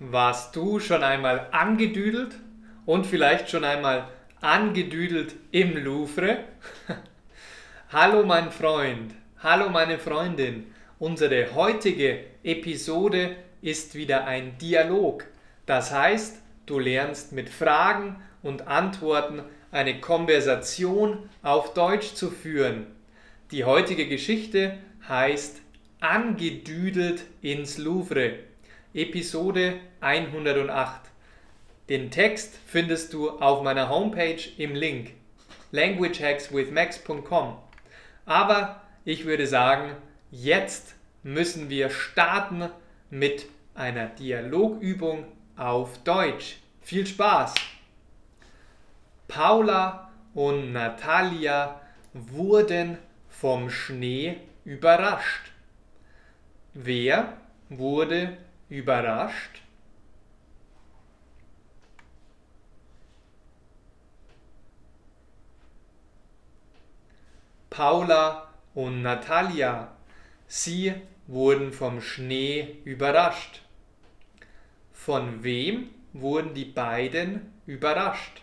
Warst du schon einmal angedüdelt und vielleicht schon einmal angedüdelt im Louvre? hallo mein Freund, hallo meine Freundin. Unsere heutige Episode ist wieder ein Dialog. Das heißt, du lernst mit Fragen und Antworten eine Konversation auf Deutsch zu führen. Die heutige Geschichte heißt Angedüdelt ins Louvre. Episode 108. Den Text findest du auf meiner Homepage im Link languagehackswithmax.com. Aber ich würde sagen, jetzt müssen wir starten mit einer Dialogübung auf Deutsch. Viel Spaß! Paula und Natalia wurden vom Schnee überrascht. Wer wurde überrascht? Paula und Natalia, sie wurden vom Schnee überrascht. Von wem wurden die beiden überrascht?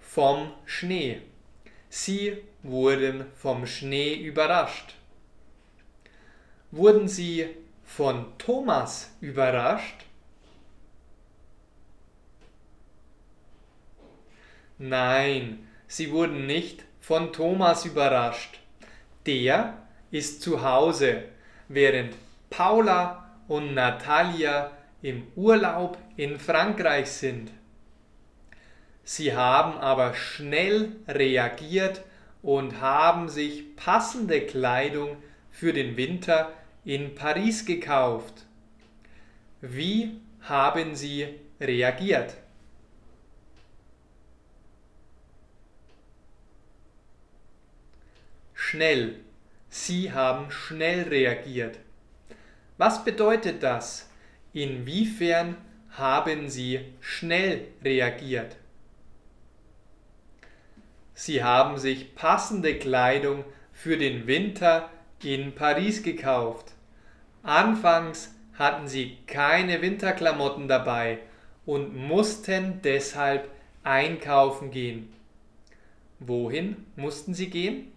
Vom Schnee. Sie wurden vom Schnee überrascht. Wurden sie von Thomas überrascht? Nein, sie wurden nicht von Thomas überrascht. Der ist zu Hause, während Paula und Natalia im Urlaub in Frankreich sind. Sie haben aber schnell reagiert und haben sich passende Kleidung für den Winter in Paris gekauft. Wie haben Sie reagiert? Schnell. Sie haben schnell reagiert. Was bedeutet das? Inwiefern haben Sie schnell reagiert? Sie haben sich passende Kleidung für den Winter in Paris gekauft. Anfangs hatten sie keine Winterklamotten dabei und mussten deshalb einkaufen gehen. Wohin mussten sie gehen?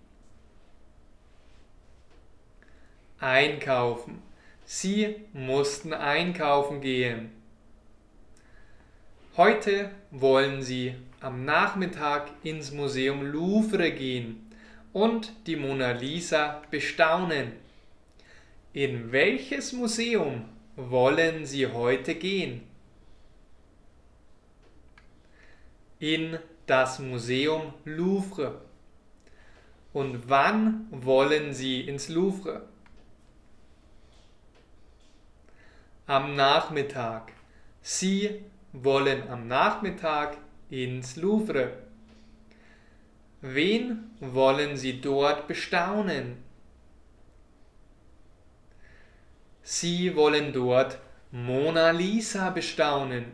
Einkaufen. Sie mussten einkaufen gehen. Heute wollen sie am Nachmittag ins Museum Louvre gehen und die Mona Lisa bestaunen. In welches Museum wollen Sie heute gehen? In das Museum Louvre. Und wann wollen Sie ins Louvre? Am Nachmittag. Sie wollen am Nachmittag ins Louvre. Wen wollen Sie dort bestaunen? Sie wollen dort Mona Lisa bestaunen.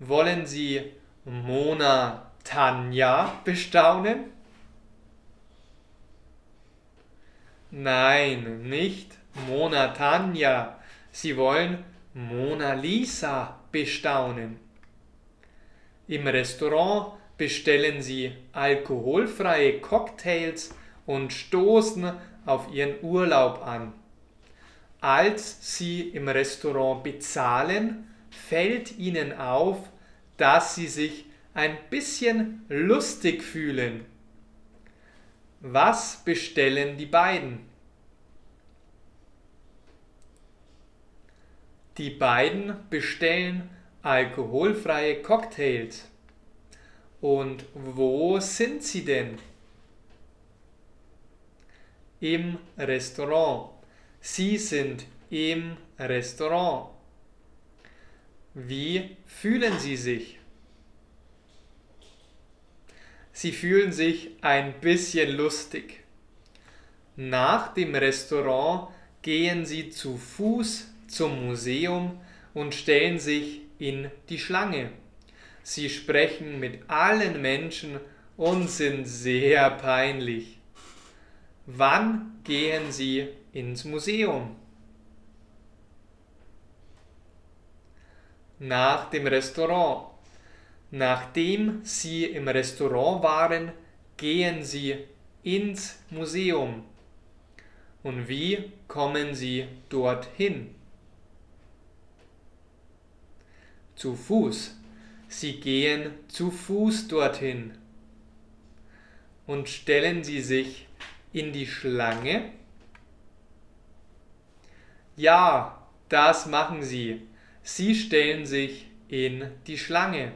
Wollen Sie Mona Tanja bestaunen? Nein, nicht Mona Tanja. Sie wollen Mona Lisa bestaunen. Im Restaurant bestellen Sie alkoholfreie Cocktails und stoßen auf Ihren Urlaub an. Als Sie im Restaurant bezahlen, fällt Ihnen auf, dass Sie sich ein bisschen lustig fühlen. Was bestellen die beiden? Die beiden bestellen alkoholfreie Cocktails. Und wo sind sie denn? Im Restaurant. Sie sind im Restaurant. Wie fühlen Sie sich? Sie fühlen sich ein bisschen lustig. Nach dem Restaurant gehen Sie zu Fuß zum Museum und stellen sich in die Schlange. Sie sprechen mit allen Menschen und sind sehr peinlich. Wann gehen Sie ins Museum? Nach dem Restaurant. Nachdem Sie im Restaurant waren, gehen Sie ins Museum. Und wie kommen Sie dorthin? Zu Fuß. Sie gehen zu Fuß dorthin. Und stellen Sie sich in die Schlange? Ja, das machen Sie. Sie stellen sich in die Schlange.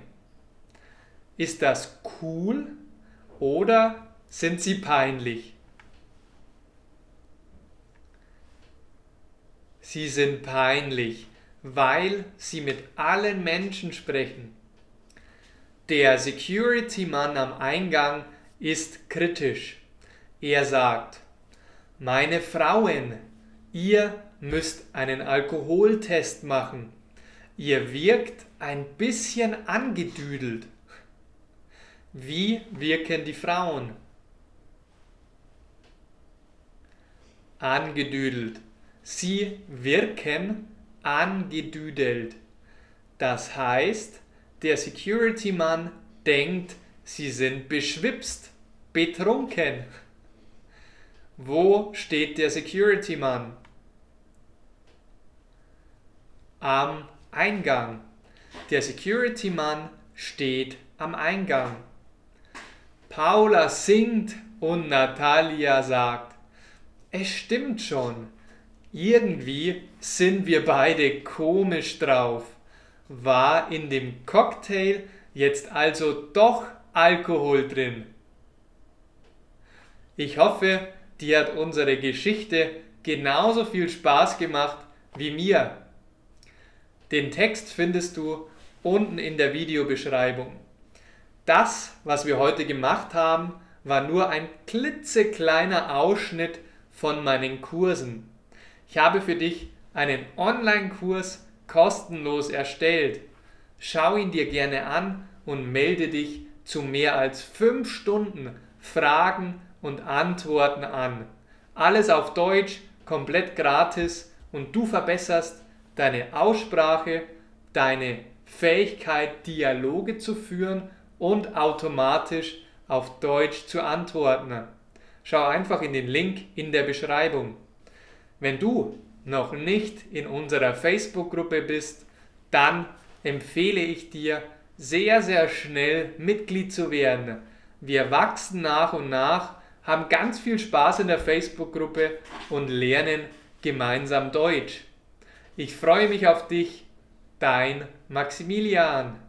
Ist das cool oder sind Sie peinlich? Sie sind peinlich, weil Sie mit allen Menschen sprechen. Der Security-Mann am Eingang ist kritisch. Er sagt, meine Frauen, ihr müsst einen Alkoholtest machen. Ihr wirkt ein bisschen angedüdelt. Wie wirken die Frauen? Angedüdelt. Sie wirken angedüdelt. Das heißt, der Security-Mann denkt, sie sind beschwipst, betrunken. Wo steht der Security-Mann? Am Eingang. Der Security-Mann steht am Eingang. Paula singt und Natalia sagt, es stimmt schon, irgendwie sind wir beide komisch drauf. War in dem Cocktail jetzt also doch Alkohol drin? Ich hoffe, dir hat unsere Geschichte genauso viel Spaß gemacht wie mir. Den Text findest du unten in der Videobeschreibung. Das, was wir heute gemacht haben, war nur ein klitzekleiner Ausschnitt von meinen Kursen. Ich habe für dich einen Online-Kurs kostenlos erstellt. Schau ihn dir gerne an und melde dich zu mehr als 5 Stunden Fragen und Antworten an. Alles auf Deutsch, komplett gratis und du verbesserst deine Aussprache, deine Fähigkeit, Dialoge zu führen und automatisch auf Deutsch zu antworten. Schau einfach in den Link in der Beschreibung. Wenn du noch nicht in unserer Facebook-Gruppe bist, dann empfehle ich dir, sehr, sehr schnell Mitglied zu werden. Wir wachsen nach und nach, haben ganz viel Spaß in der Facebook-Gruppe und lernen gemeinsam Deutsch. Ich freue mich auf dich, dein Maximilian.